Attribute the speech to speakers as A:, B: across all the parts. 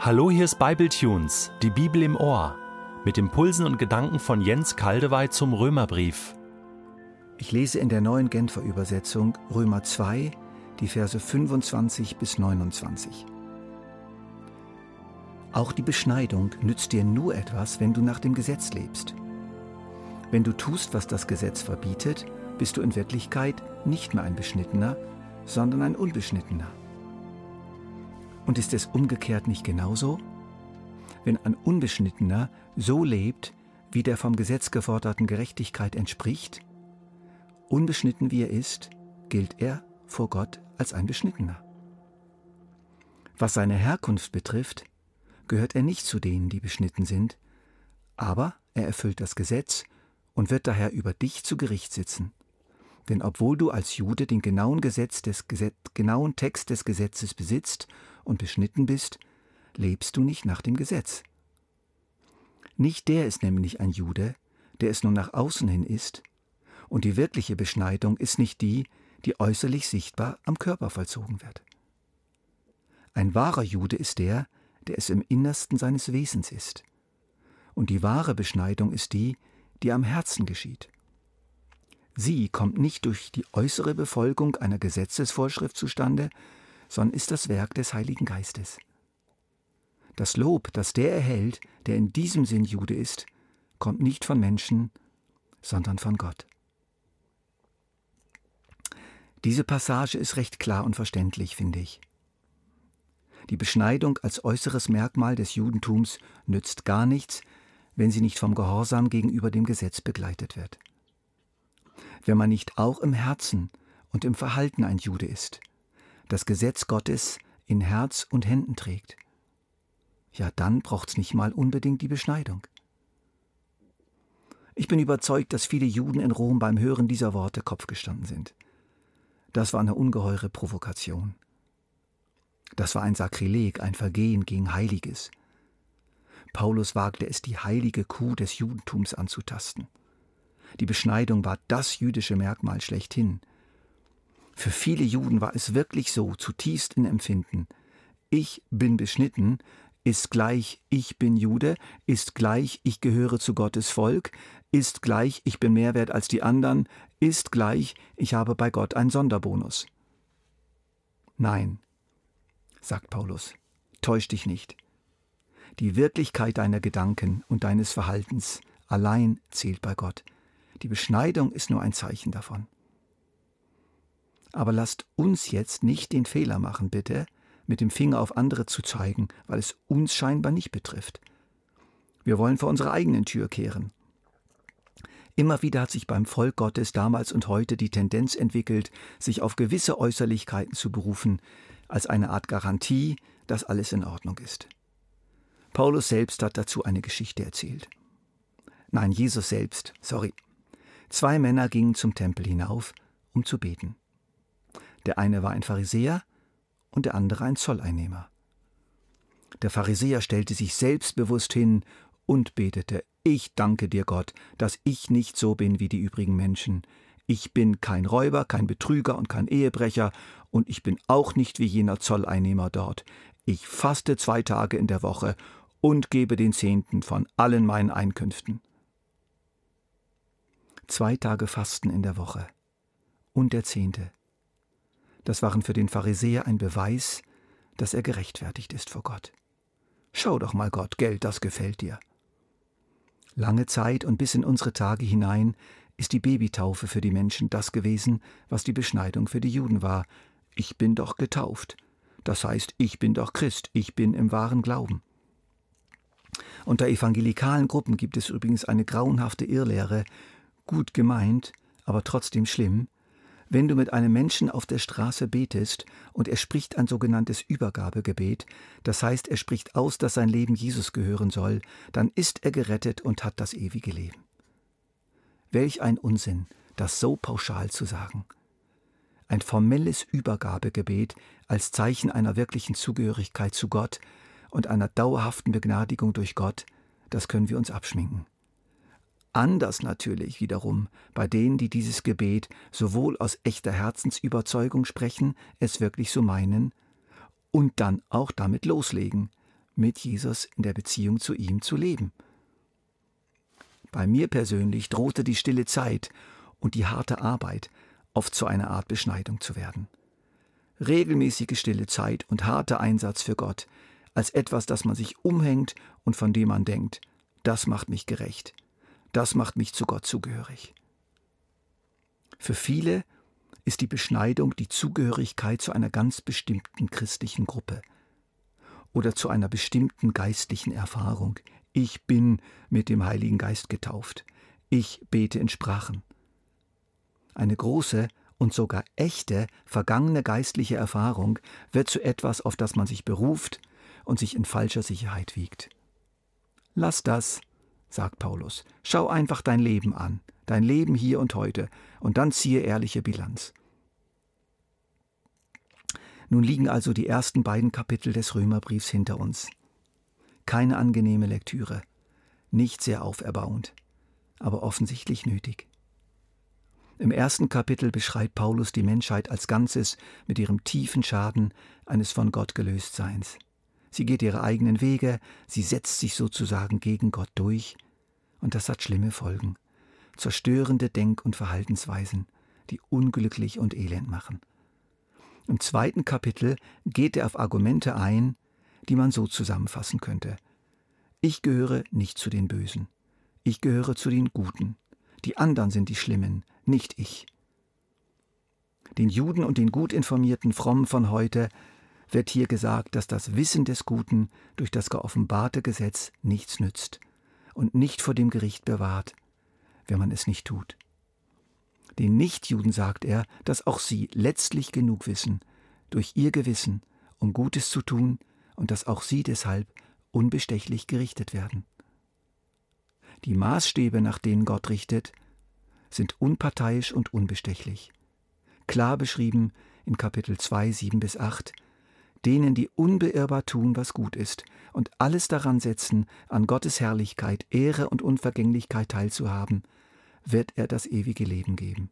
A: Hallo, hier ist Bibletunes, die Bibel im Ohr, mit Impulsen und Gedanken von Jens Kaldewey zum Römerbrief.
B: Ich lese in der neuen Genfer Übersetzung Römer 2, die Verse 25 bis 29. Auch die Beschneidung nützt dir nur etwas, wenn du nach dem Gesetz lebst. Wenn du tust, was das Gesetz verbietet, bist du in Wirklichkeit nicht mehr ein Beschnittener, sondern ein Unbeschnittener. Und ist es umgekehrt nicht genauso? Wenn ein Unbeschnittener so lebt, wie der vom Gesetz geforderten Gerechtigkeit entspricht, unbeschnitten wie er ist, gilt er vor Gott als ein Beschnittener. Was seine Herkunft betrifft, gehört er nicht zu denen, die beschnitten sind, aber er erfüllt das Gesetz und wird daher über dich zu Gericht sitzen. Denn obwohl du als Jude den genauen, Gesetz des genauen Text des Gesetzes besitzt und beschnitten bist, lebst du nicht nach dem Gesetz. Nicht der ist nämlich ein Jude, der es nur nach außen hin ist, und die wirkliche Beschneidung ist nicht die, die äußerlich sichtbar am Körper vollzogen wird. Ein wahrer Jude ist der, der es im Innersten seines Wesens ist. Und die wahre Beschneidung ist die, die am Herzen geschieht. Sie kommt nicht durch die äußere Befolgung einer Gesetzesvorschrift zustande, sondern ist das Werk des Heiligen Geistes. Das Lob, das der erhält, der in diesem Sinn Jude ist, kommt nicht von Menschen, sondern von Gott. Diese Passage ist recht klar und verständlich, finde ich. Die Beschneidung als äußeres Merkmal des Judentums nützt gar nichts, wenn sie nicht vom Gehorsam gegenüber dem Gesetz begleitet wird. Wenn man nicht auch im Herzen und im Verhalten ein Jude ist, das Gesetz Gottes in Herz und Händen trägt, ja, dann braucht's nicht mal unbedingt die Beschneidung. Ich bin überzeugt, dass viele Juden in Rom beim Hören dieser Worte Kopf gestanden sind. Das war eine ungeheure Provokation. Das war ein Sakrileg, ein Vergehen gegen Heiliges. Paulus wagte es, die heilige Kuh des Judentums anzutasten. Die Beschneidung war das jüdische Merkmal schlechthin. Für viele Juden war es wirklich so, zutiefst in Empfinden. Ich bin beschnitten, ist gleich ich bin Jude, ist gleich ich gehöre zu Gottes Volk, ist gleich ich bin mehr wert als die anderen, ist gleich ich habe bei Gott einen Sonderbonus. Nein, sagt Paulus, täusch dich nicht. Die Wirklichkeit deiner Gedanken und deines Verhaltens allein zählt bei Gott. Die Beschneidung ist nur ein Zeichen davon. Aber lasst uns jetzt nicht den Fehler machen, bitte, mit dem Finger auf andere zu zeigen, weil es uns scheinbar nicht betrifft. Wir wollen vor unsere eigenen Tür kehren. Immer wieder hat sich beim Volk Gottes damals und heute die Tendenz entwickelt, sich auf gewisse Äußerlichkeiten zu berufen, als eine Art Garantie, dass alles in Ordnung ist. Paulus selbst hat dazu eine Geschichte erzählt. Nein, Jesus selbst, sorry. Zwei Männer gingen zum Tempel hinauf, um zu beten. Der eine war ein Pharisäer und der andere ein Zolleinnehmer. Der Pharisäer stellte sich selbstbewusst hin und betete, ich danke dir Gott, dass ich nicht so bin wie die übrigen Menschen. Ich bin kein Räuber, kein Betrüger und kein Ehebrecher, und ich bin auch nicht wie jener Zolleinnehmer dort. Ich faste zwei Tage in der Woche und gebe den Zehnten von allen meinen Einkünften. Zwei Tage Fasten in der Woche und der Zehnte. Das waren für den Pharisäer ein Beweis, dass er gerechtfertigt ist vor Gott. Schau doch mal Gott, Geld, das gefällt dir. Lange Zeit und bis in unsere Tage hinein ist die Babytaufe für die Menschen das gewesen, was die Beschneidung für die Juden war. Ich bin doch getauft. Das heißt, ich bin doch Christ, ich bin im wahren Glauben. Unter evangelikalen Gruppen gibt es übrigens eine grauenhafte Irrlehre, gut gemeint, aber trotzdem schlimm, wenn du mit einem Menschen auf der Straße betest und er spricht ein sogenanntes Übergabegebet, das heißt, er spricht aus, dass sein Leben Jesus gehören soll, dann ist er gerettet und hat das ewige Leben. Welch ein Unsinn, das so pauschal zu sagen. Ein formelles Übergabegebet als Zeichen einer wirklichen Zugehörigkeit zu Gott und einer dauerhaften Begnadigung durch Gott, das können wir uns abschminken. Anders natürlich wiederum bei denen, die dieses Gebet sowohl aus echter Herzensüberzeugung sprechen, es wirklich so meinen, und dann auch damit loslegen, mit Jesus in der Beziehung zu ihm zu leben. Bei mir persönlich drohte die stille Zeit und die harte Arbeit oft zu einer Art Beschneidung zu werden. Regelmäßige stille Zeit und harter Einsatz für Gott als etwas, das man sich umhängt und von dem man denkt, das macht mich gerecht, das macht mich zu Gott zugehörig. Für viele ist die Beschneidung die Zugehörigkeit zu einer ganz bestimmten christlichen Gruppe oder zu einer bestimmten geistlichen Erfahrung. Ich bin mit dem Heiligen Geist getauft. Ich bete in Sprachen. Eine große und sogar echte vergangene geistliche Erfahrung wird zu etwas, auf das man sich beruft und sich in falscher Sicherheit wiegt. Lass das, sagt Paulus. Schau einfach dein Leben an, dein Leben hier und heute, und dann ziehe ehrliche Bilanz. Nun liegen also die ersten beiden Kapitel des Römerbriefs hinter uns. Keine angenehme Lektüre, nicht sehr auferbauend, aber offensichtlich nötig. Im ersten Kapitel beschreibt Paulus die Menschheit als Ganzes mit ihrem tiefen Schaden eines von Gott gelöst Seins. Sie geht ihre eigenen Wege, sie setzt sich sozusagen gegen Gott durch, und das hat schlimme Folgen, zerstörende Denk- und Verhaltensweisen, die unglücklich und elend machen. Im zweiten Kapitel geht er auf Argumente ein, die man so zusammenfassen könnte. Ich gehöre nicht zu den Bösen. Ich gehöre zu den Guten. Die anderen sind die Schlimmen, nicht ich. Den Juden und den gut informierten Frommen von heute wird hier gesagt, dass das Wissen des Guten durch das geoffenbarte Gesetz nichts nützt und nicht vor dem Gericht bewahrt, wenn man es nicht tut. Den Nichtjuden sagt er, dass auch sie letztlich genug wissen, durch ihr Gewissen, um Gutes zu tun, und dass auch sie deshalb unbestechlich gerichtet werden. Die Maßstäbe, nach denen Gott richtet, sind unparteiisch und unbestechlich. Klar beschrieben in Kapitel 2, 7 bis 8, denen, die unbeirrbar tun, was gut ist, und alles daran setzen, an Gottes Herrlichkeit, Ehre und Unvergänglichkeit teilzuhaben, wird er das ewige Leben geben.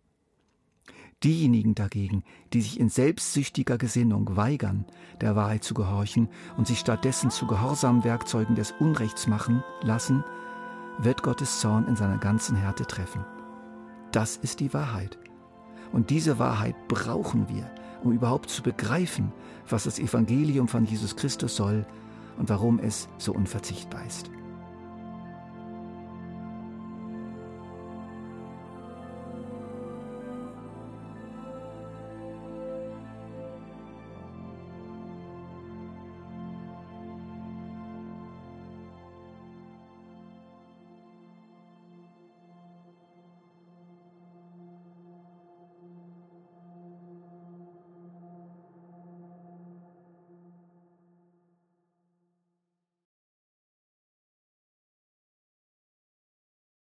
B: Diejenigen dagegen, die sich in selbstsüchtiger Gesinnung weigern, der Wahrheit zu gehorchen und sich stattdessen zu gehorsamen Werkzeugen des Unrechts machen lassen, wird Gottes Zorn in seiner ganzen Härte treffen. Das ist die Wahrheit. Und diese Wahrheit brauchen wir, um überhaupt zu begreifen, was das Evangelium von Jesus Christus soll und warum es so unverzichtbar ist.